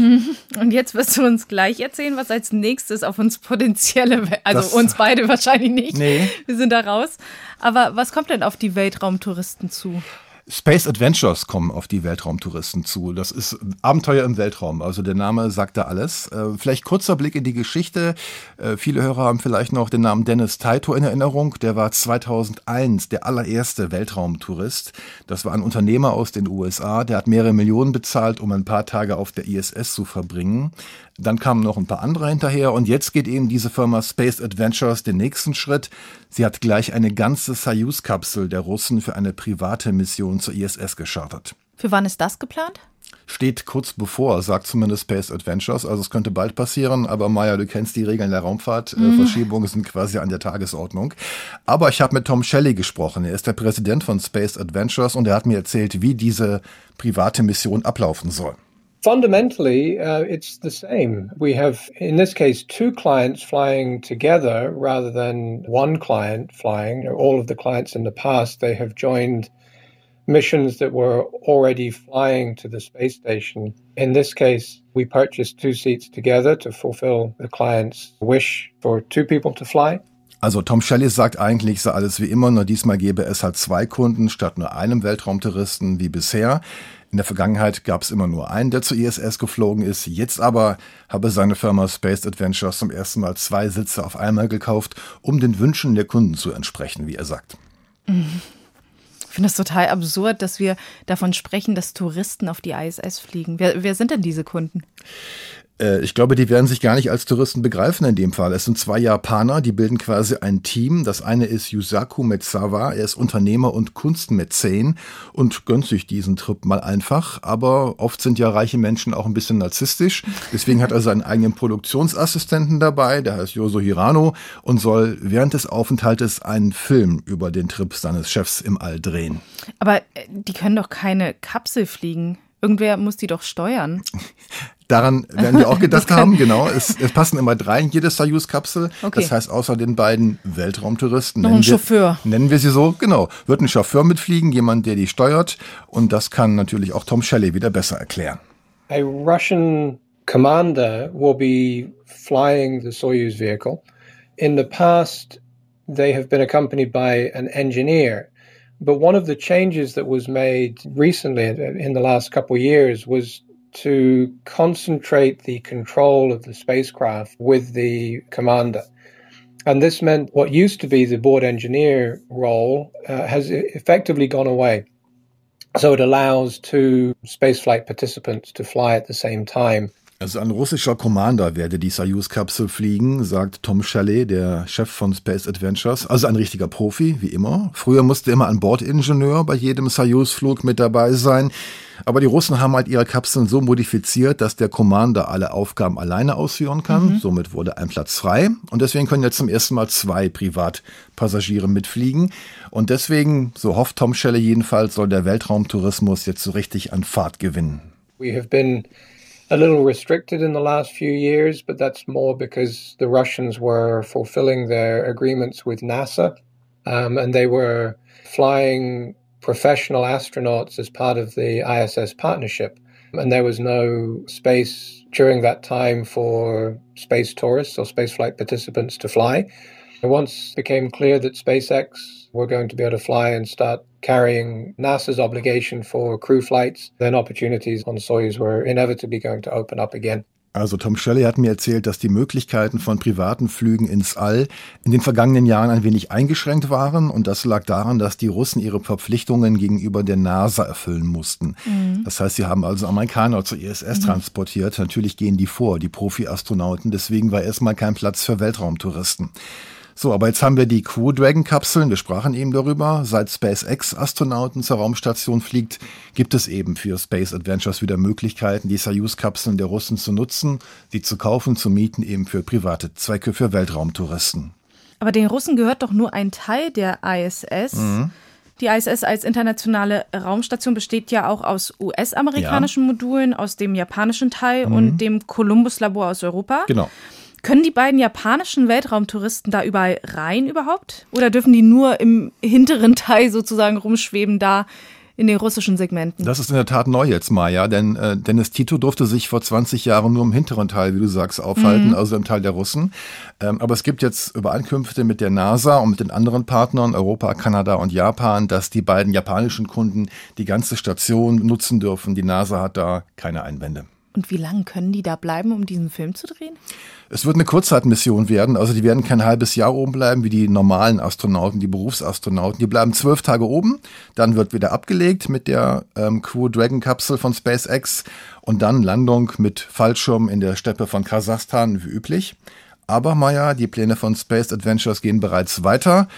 Und jetzt wirst du uns gleich erzählen, was als nächstes auf uns potenzielle, also Das- uns beide wahrscheinlich nicht. Nee. Wir sind da raus. Aber was kommt denn auf die Weltraumtouristen zu? Space Adventures kommen auf die Weltraumtouristen zu. Das ist Abenteuer im Weltraum. Also der Name sagt da alles. Äh, vielleicht kurzer Blick in die Geschichte. Äh, viele Hörer haben vielleicht noch den Namen Dennis Taito in Erinnerung. Der war 2001 der allererste Weltraumtourist. Das war ein Unternehmer aus den USA. Der hat mehrere Millionen bezahlt, um ein paar Tage auf der ISS zu verbringen. Dann kamen noch ein paar andere hinterher und jetzt geht eben diese Firma Space Adventures den nächsten Schritt. Sie hat gleich eine ganze Soyuz-Kapsel der Russen für eine private Mission zur ISS geschartet. Für wann ist das geplant? Steht kurz bevor, sagt zumindest Space Adventures. Also es könnte bald passieren, aber Maya, du kennst die Regeln der Raumfahrt. Äh, Verschiebungen sind quasi an der Tagesordnung. Aber ich habe mit Tom Shelley gesprochen. Er ist der Präsident von Space Adventures und er hat mir erzählt, wie diese private Mission ablaufen soll. Fundamentally, uh, it's the same. We have, in this case, two clients flying together rather than one client flying. All of the clients in the past, they have joined missions that were already flying to the space station. In this case, we purchased two seats together to fulfill the client's wish for two people to fly. Also Tom Shelley sagt eigentlich, sei alles wie immer, nur diesmal gäbe es halt zwei Kunden statt nur einem Weltraumtouristen wie bisher. In der Vergangenheit gab es immer nur einen, der zur ISS geflogen ist. Jetzt aber habe seine Firma Space Adventures zum ersten Mal zwei Sitze auf einmal gekauft, um den Wünschen der Kunden zu entsprechen, wie er sagt. Ich finde das total absurd, dass wir davon sprechen, dass Touristen auf die ISS fliegen. Wer, wer sind denn diese Kunden? Äh, Ich glaube, die werden sich gar nicht als Touristen begreifen in dem Fall. Es sind zwei Japaner, die bilden quasi ein Team. Das eine ist Yusaku Metsawa, er ist Unternehmer und Kunstmäzen und gönnt sich diesen Trip mal einfach. Aber oft sind ja reiche Menschen auch ein bisschen narzisstisch. Deswegen hat er seinen eigenen Produktionsassistenten dabei, der heißt Yoso Hirano und soll während des Aufenthaltes einen Film über den Trip seines Chefs im All drehen. Aber äh, die können doch keine Kapsel fliegen. Irgendwer muss die doch steuern. *laughs* Daran werden wir auch gedacht *laughs* haben, genau. Es, es passen immer drei in jede Soyuz-Kapsel. Okay. Das heißt, außer den beiden Weltraumtouristen. Noch nennen ein Chauffeur. Wir, nennen wir sie so, genau. Wird ein Chauffeur mitfliegen, jemand, der die steuert. Und das kann natürlich auch Tom Shelley wieder besser erklären. A Russian commander will be flying the Soyuz vehicle. In the past, they have been accompanied by an engineer. But one of the changes that was made recently in the last couple of years was to concentrate the control of the spacecraft with the commander. And this meant what used to be the board engineer role uh, has effectively gone away. So it allows two spaceflight participants to fly at the same time. Also ein russischer Commander werde die Soyuz-Kapsel fliegen, sagt Tom Shelley, der Chef von Space Adventures. Also ein richtiger Profi, wie immer. Früher musste immer ein Bordingenieur bei jedem Soyuz-Flug mit dabei sein. Aber die Russen haben halt ihre Kapseln so modifiziert, dass der Commander alle Aufgaben alleine ausführen kann. Somit wurde ein Platz frei. Und deswegen können jetzt zum ersten Mal zwei Privatpassagiere mitfliegen. Und deswegen, so hofft Tom Shelley jedenfalls, soll der Weltraumtourismus jetzt so richtig an Fahrt gewinnen. We have been a little restricted in the last few years, but that's more because the Russians were fulfilling their agreements with NASA um, and they were flying professional astronauts as part of the ISS partnership. And there was no space during that time for space tourists or spaceflight participants to fly. And once it became clear that SpaceX were going to be able to fly and start carrying NASA's obligation for crew flights, then opportunities on Soyuz were inevitably going to open up again. Also Tom Shelley hat mir erzählt, dass die Möglichkeiten von privaten Flügen ins All in den vergangenen Jahren ein wenig eingeschränkt waren und das lag daran, dass die Russen ihre Verpflichtungen gegenüber der NASA erfüllen mussten. Mhm. Das heißt, sie haben also Amerikaner zur ISS mhm. transportiert. Natürlich gehen die vor, die Profi-Astronauten. Deswegen war erstmal kein Platz für Weltraumtouristen. So, aber jetzt haben wir die Crew Dragon Kapseln. Wir sprachen eben darüber. Seit SpaceX Astronauten zur Raumstation fliegt, gibt es eben für Space Adventures wieder Möglichkeiten, die Soyuz-Kapseln der Russen zu nutzen, sie zu kaufen, zu mieten, eben für private Zwecke, für Weltraumtouristen. Aber den Russen gehört doch nur ein Teil der ISS. Mhm. Die ISS als internationale Raumstation besteht ja auch aus US-amerikanischen ja. Modulen, aus dem japanischen Teil mhm. und dem Columbus-Labor aus Europa. Genau. Können die beiden japanischen Weltraumtouristen da überall rein überhaupt? Oder dürfen die nur im hinteren Teil sozusagen rumschweben, da in den russischen Segmenten? Das ist in der Tat neu jetzt, Maja, denn äh, Dennis Tito durfte sich vor 20 Jahren nur im hinteren Teil, wie du sagst, aufhalten, mhm. also im Teil der Russen. Ähm, aber es gibt jetzt Übereinkünfte mit der NASA und mit den anderen Partnern, Europa, Kanada und Japan, dass die beiden japanischen Kunden die ganze Station nutzen dürfen. Die NASA hat da keine Einwände. Und wie lange können die da bleiben, um diesen Film zu drehen? Es wird eine Kurzzeitmission werden, also die werden kein halbes Jahr oben bleiben wie die normalen Astronauten, die Berufsastronauten. Die bleiben zwölf Tage oben, dann wird wieder abgelegt mit der ähm, Crew Dragon Kapsel von SpaceX und dann Landung mit Fallschirm in der Steppe von Kasachstan wie üblich. Aber Maya, die Pläne von Space Adventures gehen bereits weiter.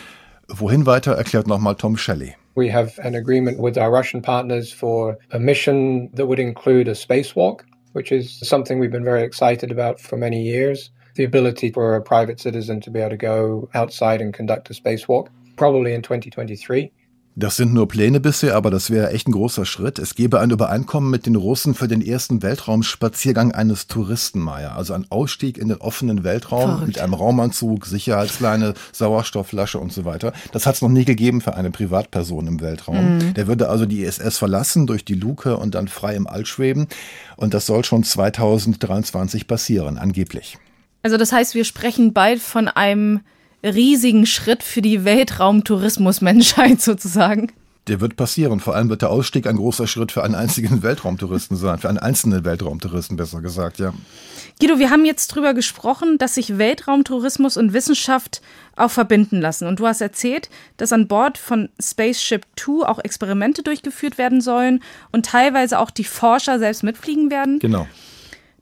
Wohin weiter, erklärt nochmal Tom Shelley. We have an agreement with our Russian partners for a mission that would include a spacewalk. Which is something we've been very excited about for many years. The ability for a private citizen to be able to go outside and conduct a spacewalk, probably in 2023. Das sind nur Pläne bisher, aber das wäre echt ein großer Schritt. Es gäbe ein Übereinkommen mit den Russen für den ersten Weltraumspaziergang eines Touristen, Maya. Also ein Ausstieg in den offenen Weltraum Verrückt. mit einem Raumanzug, Sicherheitsleine, Sauerstoffflasche und so weiter. Das hat es noch nie gegeben für eine Privatperson im Weltraum. Mhm. Der würde also die ISS verlassen durch die Luke und dann frei im All schweben. Und das soll schon 2023 passieren, angeblich. Also das heißt, wir sprechen bald von einem riesigen Schritt für die Weltraumtourismusmenschheit *laughs* sozusagen. Der wird passieren. Vor allem wird der Ausstieg ein großer Schritt für einen einzigen *laughs* Weltraumtouristen sein, für einen einzelnen Weltraumtouristen besser gesagt, ja. Guido, wir haben jetzt darüber gesprochen, dass sich Weltraumtourismus und Wissenschaft auch verbinden lassen. Und du hast erzählt, dass an Bord von Spaceship Two auch Experimente durchgeführt werden sollen und teilweise auch die Forscher selbst mitfliegen werden. Genau.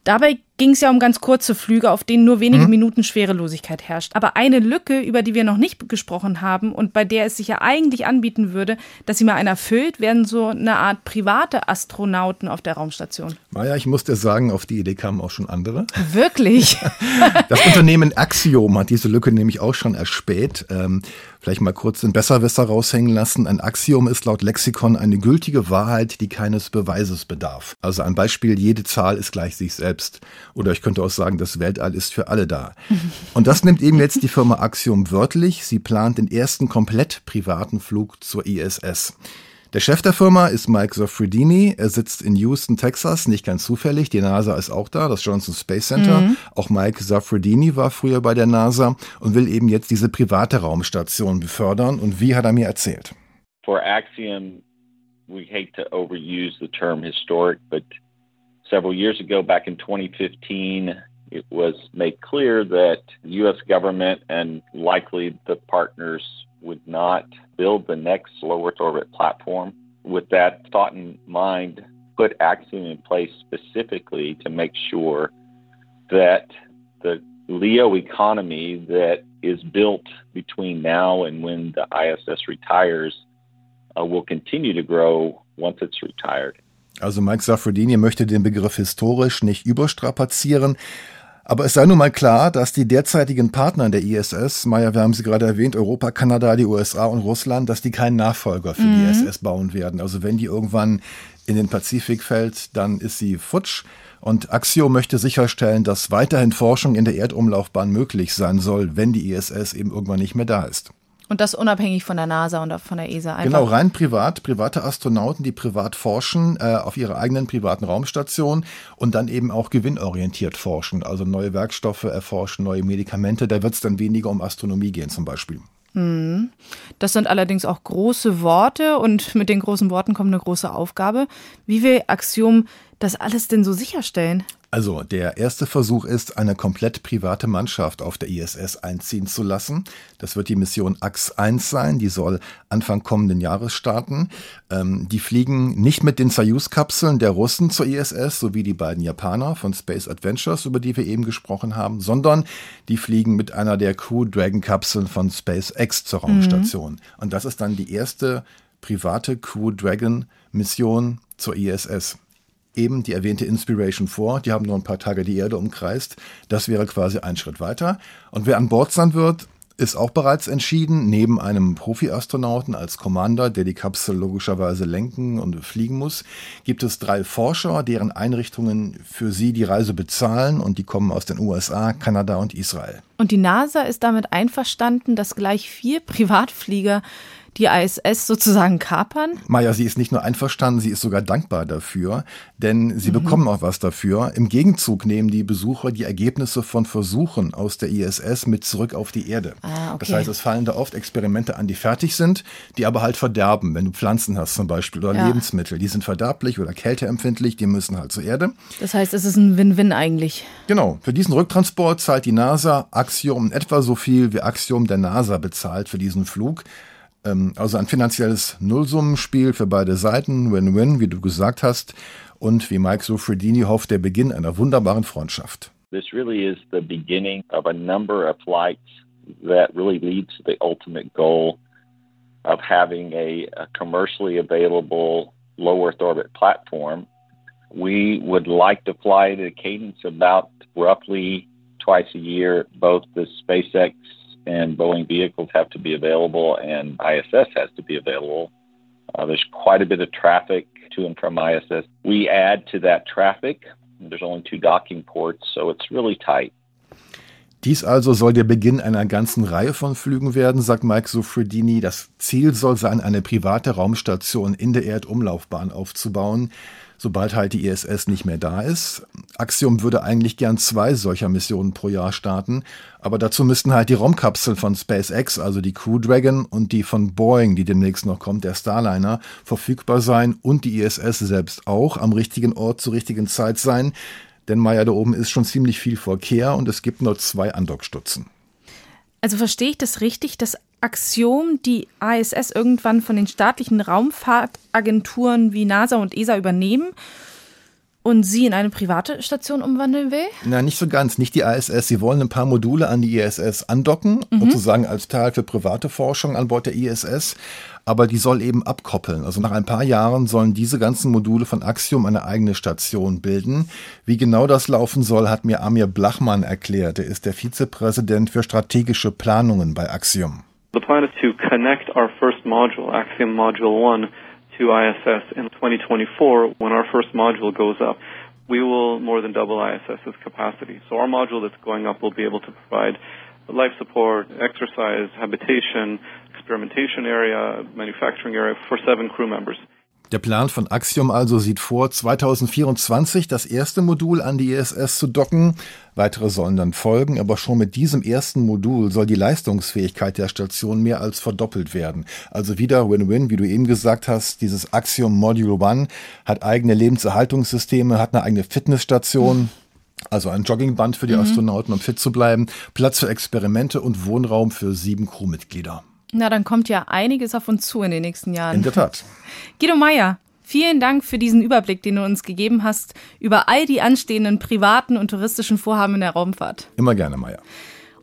Dabei ging es ja um ganz kurze Flüge, auf denen nur wenige mhm. Minuten Schwerelosigkeit herrscht. Aber eine Lücke, über die wir noch nicht gesprochen haben und bei der es sich ja eigentlich anbieten würde, dass sie mal einer füllt, werden so eine Art private Astronauten auf der Raumstation. Maja, ich muss dir sagen, auf die Idee kamen auch schon andere. Wirklich? *laughs* das Unternehmen Axiom hat diese Lücke nämlich auch schon erspäht. Ähm, vielleicht mal kurz den Besserwisser raushängen lassen. Ein Axiom ist laut Lexikon eine gültige Wahrheit, die keines Beweises bedarf. Also ein Beispiel, jede Zahl ist gleich sich selbst. Oder ich könnte auch sagen, das Weltall ist für alle da. Und das nimmt eben jetzt die Firma Axiom wörtlich. Sie plant den ersten komplett privaten Flug zur ISS. Der Chef der Firma ist Mike Soffredini. Er sitzt in Houston, Texas, nicht ganz zufällig. Die NASA ist auch da, das Johnson Space Center. Mhm. Auch Mike Soffredini war früher bei der NASA und will eben jetzt diese private Raumstation befördern. Und wie hat er mir erzählt? For Axiom, we hate to overuse the term historic, but several years ago, back in 2015, it was made clear that the U.S. government and likely the partners would not build the next low Earth orbit platform. With that thought in mind, put Axiom in place specifically to make sure that the LEO economy that is built between now and when the ISS retires uh, will continue to grow once it's retired. Also Mike Safrodini möchte den Begriff historisch nicht überstrapazieren. Aber es sei nun mal klar, dass die derzeitigen Partner der ISS, Maya, wir haben sie gerade erwähnt, Europa, Kanada, die USA und Russland, dass die keinen Nachfolger für mhm. die ISS bauen werden. Also wenn die irgendwann in den Pazifik fällt, dann ist sie futsch. Und Axio möchte sicherstellen, dass weiterhin Forschung in der Erdumlaufbahn möglich sein soll, wenn die ISS eben irgendwann nicht mehr da ist. Und das unabhängig von der NASA und von der ESA. Einfach. Genau, rein privat, private Astronauten, die privat forschen äh, auf ihrer eigenen privaten Raumstation und dann eben auch gewinnorientiert forschen, also neue Werkstoffe erforschen, neue Medikamente. Da wird es dann weniger um Astronomie gehen zum Beispiel. Mhm. Das sind allerdings auch große Worte und *laughs* mit den großen Worten kommt eine große Aufgabe. Wie will Axiom das alles denn so sicherstellen? Also der erste Versuch ist, eine komplett private Mannschaft auf der ISS einziehen zu lassen. Das wird die Mission AX-1 sein, die soll Anfang kommenden Jahres starten. Ähm, die fliegen nicht mit den Soyuz-Kapseln der Russen zur ISS, so wie die beiden Japaner von Space Adventures, über die wir eben gesprochen haben, sondern die fliegen mit einer der Crew Dragon-Kapseln von SpaceX zur Raumstation. Mhm. Und das ist dann die erste private Crew Dragon-Mission zur ISS eben die erwähnte Inspiration 4, die haben nur ein paar Tage die Erde umkreist. Das wäre quasi ein Schritt weiter. Und wer an Bord sein wird, ist auch bereits entschieden, neben einem Profi-Astronauten als Commander, der die Kapsel logischerweise lenken und fliegen muss, gibt es drei Forscher, deren Einrichtungen für sie die Reise bezahlen und die kommen aus den USA, Kanada und Israel. Und die NASA ist damit einverstanden, dass gleich vier *laughs* Privatflieger die ISS sozusagen kapern? Maja, sie ist nicht nur einverstanden, sie ist sogar dankbar dafür, denn sie mhm. bekommen auch was dafür. Im Gegenzug nehmen die Besucher die Ergebnisse von Versuchen aus der ISS mit zurück auf die Erde. Ah, okay. Das heißt, es fallen da oft Experimente an, die fertig sind, die aber halt verderben, wenn du Pflanzen hast zum Beispiel oder ja. Lebensmittel. Die sind verderblich oder kälteempfindlich, die müssen halt zur Erde. Das heißt, es ist ein Win-Win eigentlich. Genau. Für diesen Rücktransport zahlt die NASA Axiom etwa so viel, wie Axiom der NASA bezahlt für diesen Flug. Ähm, also ein finanzielles Nullsummenspiel für beide Seiten, Win-Win, wie du gesagt hast. Und wie Mike Sofredini hofft, der Beginn einer wunderbaren Freundschaft. This really is the beginning of a number of flights that really leads to the ultimate goal of having a, a commercially available low Earth orbit platform. We would like to fly at a cadence about roughly twice a year, both the SpaceX and Boeing vehicles have to be available, and ISS has to be available. Uh, there's quite a bit of traffic to and from ISS. We add to that traffic. There's only two docking ports, so it's really tight. Dies also soll der Beginn einer ganzen Reihe von Flügen werden, sagt Mike Soffredini. Das Ziel soll sein, eine private Raumstation in der Erdumlaufbahn aufzubauen sobald halt die ISS nicht mehr da ist. Axiom würde eigentlich gern zwei solcher Missionen pro Jahr starten, aber dazu müssten halt die Raumkapseln von SpaceX, also die Crew Dragon und die von Boeing, die demnächst noch kommt, der Starliner, verfügbar sein und die ISS selbst auch am richtigen Ort zur richtigen Zeit sein. Denn Maya, da oben ist schon ziemlich viel Verkehr und es gibt nur zwei Andockstutzen. Also verstehe ich das richtig, dass Axiom die ISS irgendwann von den staatlichen Raumfahrtagenturen wie NASA und ESA übernehmen und sie in eine private Station umwandeln will? Na, nicht so ganz. Nicht die ISS. Sie wollen ein paar Module an die ISS andocken, mhm. sozusagen als Teil für private Forschung an Bord der ISS. Aber die soll eben abkoppeln. Also nach ein paar Jahren sollen diese ganzen Module von Axiom eine eigene Station bilden. Wie genau das laufen soll, hat mir Amir Blachmann erklärt. Er ist der Vizepräsident für strategische Planungen bei Axiom. The plan is to connect our first module, Axiom Module 1, to ISS in 2024 when our first module goes up. We will more than double ISS's capacity. So our module that's going up will be able to provide life support, exercise, habitation, experimentation area, manufacturing area for seven crew members. Der Plan von Axiom also sieht vor, 2024 das erste Modul an die ISS zu docken. Weitere sollen dann folgen, aber schon mit diesem ersten Modul soll die Leistungsfähigkeit der Station mehr als verdoppelt werden. Also wieder Win-Win, wie du eben gesagt hast. Dieses Axiom Module One hat eigene Lebenserhaltungssysteme, hat eine eigene Fitnessstation. Also ein Joggingband für die mhm. Astronauten, um fit zu bleiben, Platz für Experimente und Wohnraum für sieben Crewmitglieder. Na, dann kommt ja einiges auf uns zu in den nächsten Jahren. In der Tat. *laughs* Guido Meier, vielen Dank für diesen Überblick, den du uns gegeben hast über all die anstehenden privaten und touristischen Vorhaben in der Raumfahrt. Immer gerne, Meier.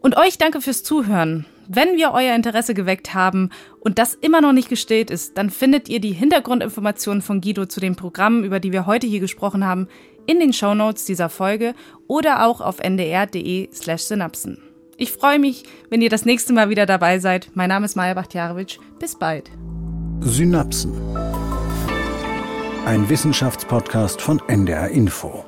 Und euch danke fürs Zuhören. Wenn wir euer Interesse geweckt haben und das immer noch nicht gestillt ist, dann findet ihr die Hintergrundinformationen von Guido zu den Programmen, über die wir heute hier gesprochen haben, in den Shownotes dieser Folge oder auch auf ndr.de/synapsen. Ich freue mich, wenn ihr das nächste Mal wieder dabei seid. Mein Name ist Maja Bachtjarewitsch. Bis bald. Synapsen. Ein Wissenschaftspodcast von NDR Info.